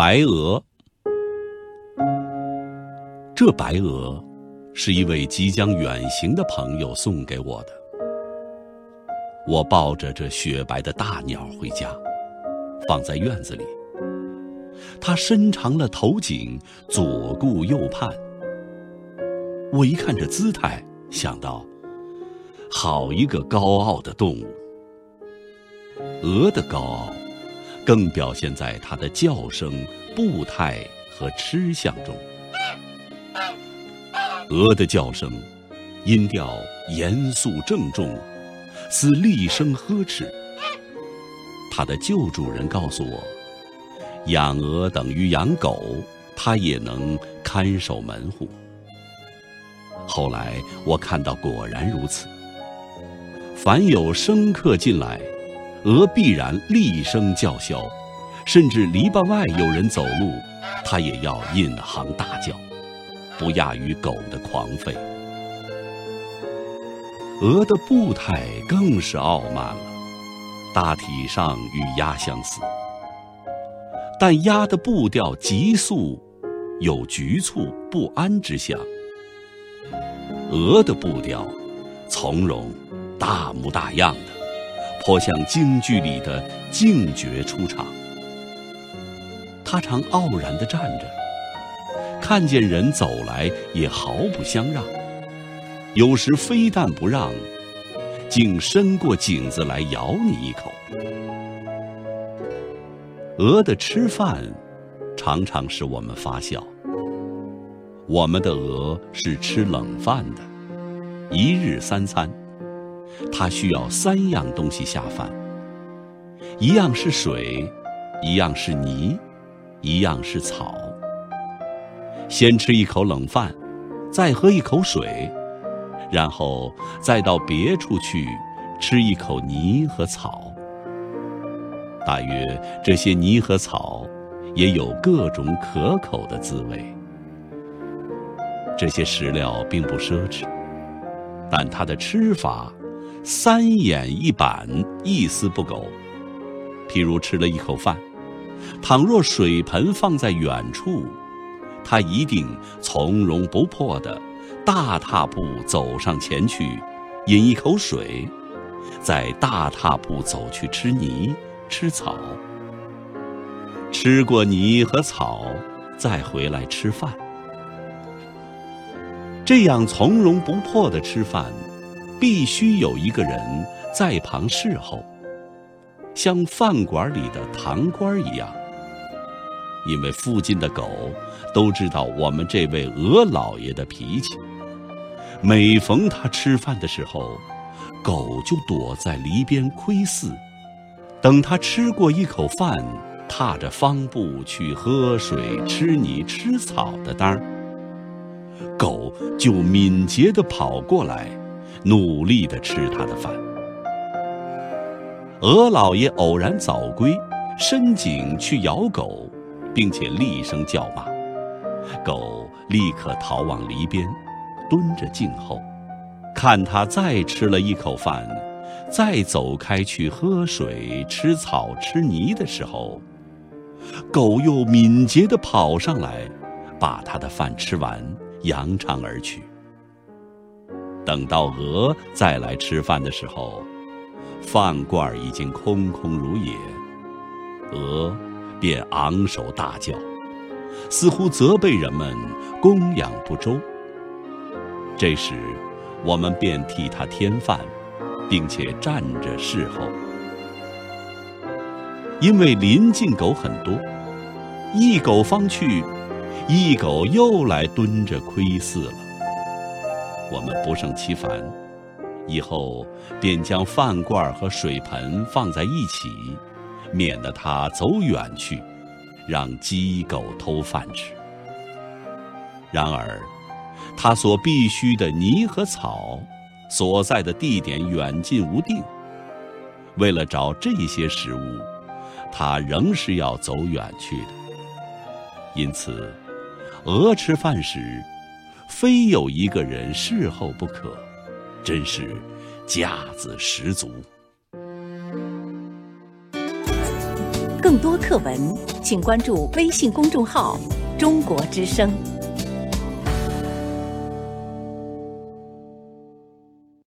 白鹅，这白鹅是一位即将远行的朋友送给我的。我抱着这雪白的大鸟回家，放在院子里。它伸长了头颈，左顾右盼。我一看这姿态，想到，好一个高傲的动物。鹅的高傲，更表现在它的叫声、步态和吃相中。鹅的叫声，音调严肃郑重，似厉声呵斥。它的旧主人告诉我，养鹅等于养狗，它也能看守门户。后来我看到，果然如此。凡有生客进来，鹅必然厉声叫嚣，甚至篱笆外有人走路，它也要引吭大叫，不亚于狗的狂吠。鹅的步态更是傲慢了，大体上与鸭相似，但鸭的步调急速，有局促不安之象。鹅的步调从容、大模大样的，颇像京剧里的净角出场。它常傲然地站着，看见人走来也毫不相让，有时非但不让，竟伸过颈子来咬你一口。鹅的吃饭常常使我们发笑。我们的鹅是吃冷饭的，一日三餐，它需要三样东西下饭，一样是水，一样是泥，一样是草。先吃一口冷饭，再喝一口水，然后再到别处去吃一口泥和草。大约这些泥和草，也有各种可口的滋味。这些食料并不奢侈，但它的吃法三眼一板，一丝不苟。譬如吃了一口饭，倘若水盆放在远处，他一定从容不迫地大踏步走上前去，饮一口水，再大踏步走去吃泥、吃草。吃过泥和草，再回来吃饭。这样从容不迫的吃饭，必须有一个人在旁侍候，像饭馆里的堂倌一样。因为附近的狗都知道我们这位鹅老爷的脾气，每逢他吃饭的时候，狗就躲在篱边窥伺，等他吃过一口饭，踏着方步去喝水、吃泥、吃草的当儿。狗就敏捷地跑过来，努力地吃他的饭。鹅老爷偶然早归，伸颈去咬狗，并且厉声叫骂，狗立刻逃往篱边，蹲着静候，看他再吃了一口饭，再走开去喝水、吃草、吃泥的时候，狗又敏捷地跑上来，把他的饭吃完。扬长而去。等到鹅再来吃饭的时候，饭罐已经空空如也，鹅便昂首大叫，似乎责备人们供养不周。这时，我们便替它添饭，并且站着侍候。因为邻近狗很多，一狗方去。一狗又来蹲着窥伺了，我们不胜其烦，以后便将饭罐和水盆放在一起，免得它走远去，让鸡狗偷饭吃。然而，它所必须的泥和草，所在的地点远近无定。为了找这些食物，它仍是要走远去的。因此。鹅吃饭时，非有一个人侍候不可，真是架子十足。更多课文，请关注微信公众号“中国之声”。